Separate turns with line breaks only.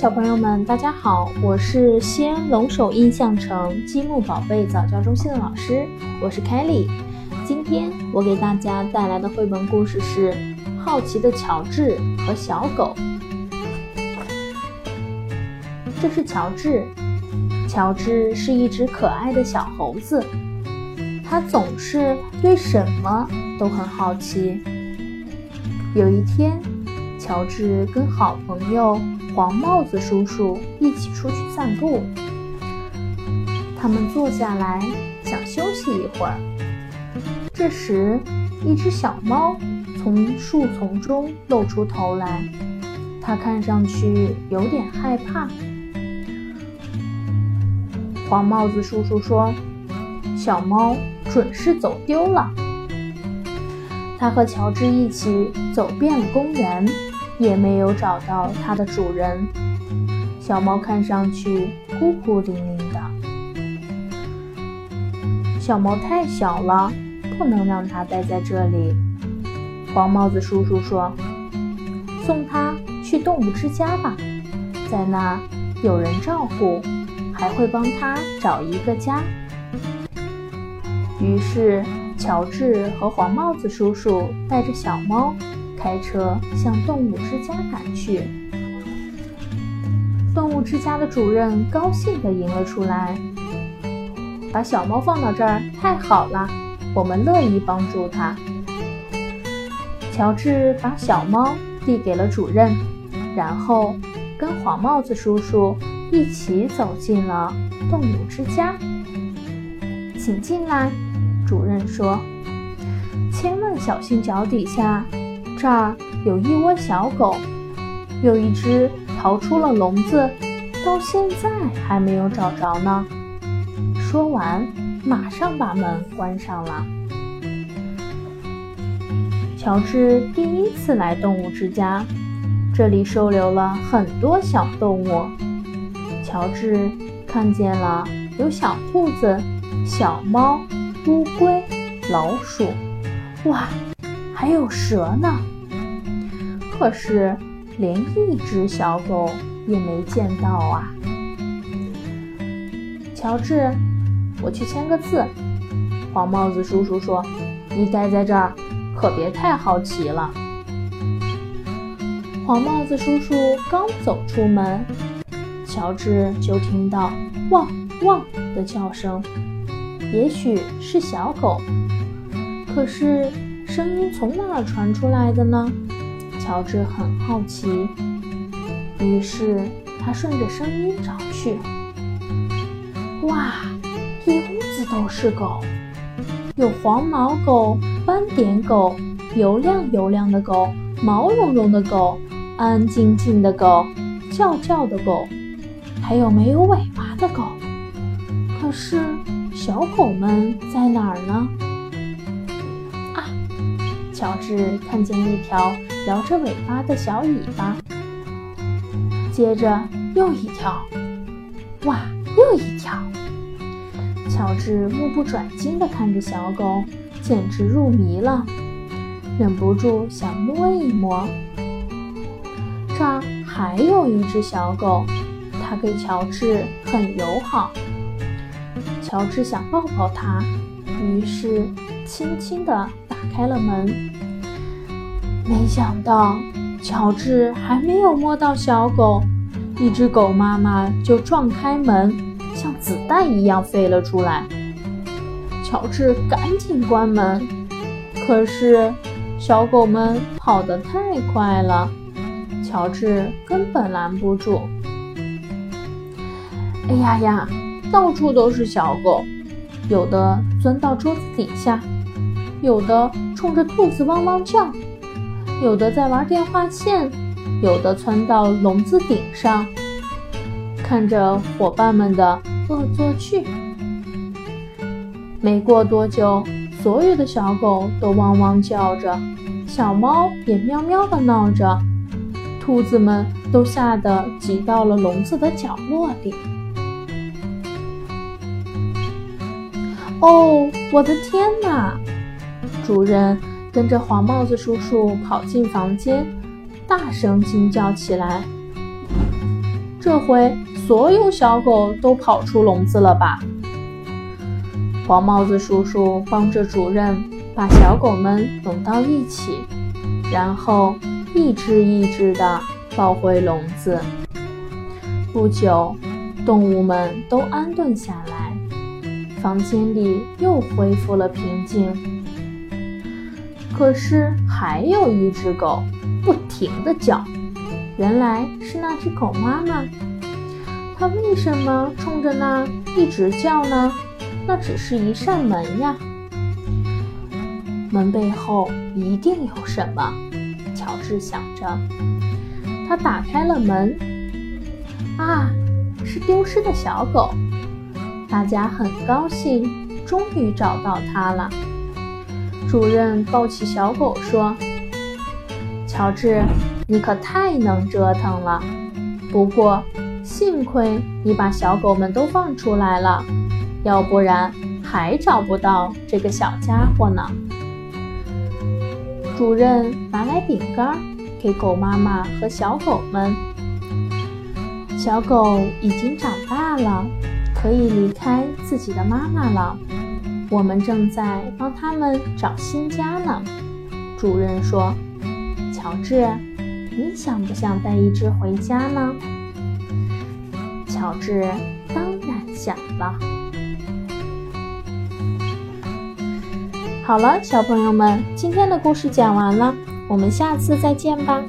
小朋友们，大家好，我是西安龙首印象城积木宝贝早教中心的老师，我是 Kelly。今天我给大家带来的绘本故事是《好奇的乔治和小狗》。这是乔治，乔治是一只可爱的小猴子，它总是对什么都很好奇。有一天，乔治跟好朋友。黄帽子叔叔一起出去散步，他们坐下来想休息一会儿。这时，一只小猫从树丛中露出头来，它看上去有点害怕。黄帽子叔叔说：“小猫准是走丢了。”他和乔治一起走遍了公园。也没有找到它的主人。小猫看上去孤孤零零的。小猫太小了，不能让它待在这里。黄帽子叔叔说：“送它去动物之家吧，在那有人照顾，还会帮它找一个家。”于是，乔治和黄帽子叔叔带着小猫。开车向动物之家赶去。动物之家的主任高兴地迎了出来，把小猫放到这儿太好了，我们乐意帮助它。乔治把小猫递给了主任，然后跟黄帽子叔叔一起走进了动物之家。请进来，主任说，千万小心脚底下。这儿有一窝小狗，有一只逃出了笼子，到现在还没有找着呢。说完，马上把门关上了。乔治第一次来动物之家，这里收留了很多小动物。乔治看见了有小兔子、小猫、乌龟、老鼠，哇！还有蛇呢，可是连一只小狗也没见到啊！乔治，我去签个字。黄帽子叔叔说：“你待在这儿，可别太好奇了。”黄帽子叔叔刚走出门，乔治就听到“汪汪”的叫声，也许是小狗，可是。声音从哪儿传出来的呢？乔治很好奇，于是他顺着声音找去。哇，一屋子都是狗，有黄毛狗、斑点狗、油亮油亮的狗、毛茸茸的狗、安安静静的狗、叫叫的狗，还有没有尾巴的狗。可是小狗们在哪儿呢？乔治看见一条摇着尾巴的小尾巴，接着又一条，哇，又一条！乔治目不转睛地看着小狗，简直入迷了，忍不住想摸一摸。这儿还有一只小狗，它对乔治很友好。乔治想抱抱它，于是轻轻地打。开了门，没想到乔治还没有摸到小狗，一只狗妈妈就撞开门，像子弹一样飞了出来。乔治赶紧关门，可是小狗们跑得太快了，乔治根本拦不住。哎呀呀，到处都是小狗，有的钻到桌子底下。有的冲着兔子汪汪叫，有的在玩电话线，有的窜到笼子顶上，看着伙伴们的恶作剧。没过多久，所有的小狗都汪汪叫着，小猫也喵喵地闹着，兔子们都吓得挤到了笼子的角落里。哦，我的天哪！主人跟着黄帽子叔叔跑进房间，大声惊叫起来：“这回所有小狗都跑出笼子了吧？黄帽子叔叔帮着主任把小狗们拢到一起，然后一只一只地抱回笼子。不久，动物们都安顿下来，房间里又恢复了平静。可是，还有一只狗不停地叫。原来是那只狗妈妈，它为什么冲着那一直叫呢？那只是一扇门呀，门背后一定有什么。乔治想着，他打开了门。啊，是丢失的小狗！大家很高兴，终于找到它了。主任抱起小狗说：“乔治。”你可太能折腾了，不过幸亏你把小狗们都放出来了，要不然还找不到这个小家伙呢。主任拿来饼干给狗妈妈和小狗们。小狗已经长大了，可以离开自己的妈妈了。我们正在帮它们找新家呢。主任说：“乔治。”你想不想带一只回家呢？乔治当然想了。好了，小朋友们，今天的故事讲完了，我们下次再见吧。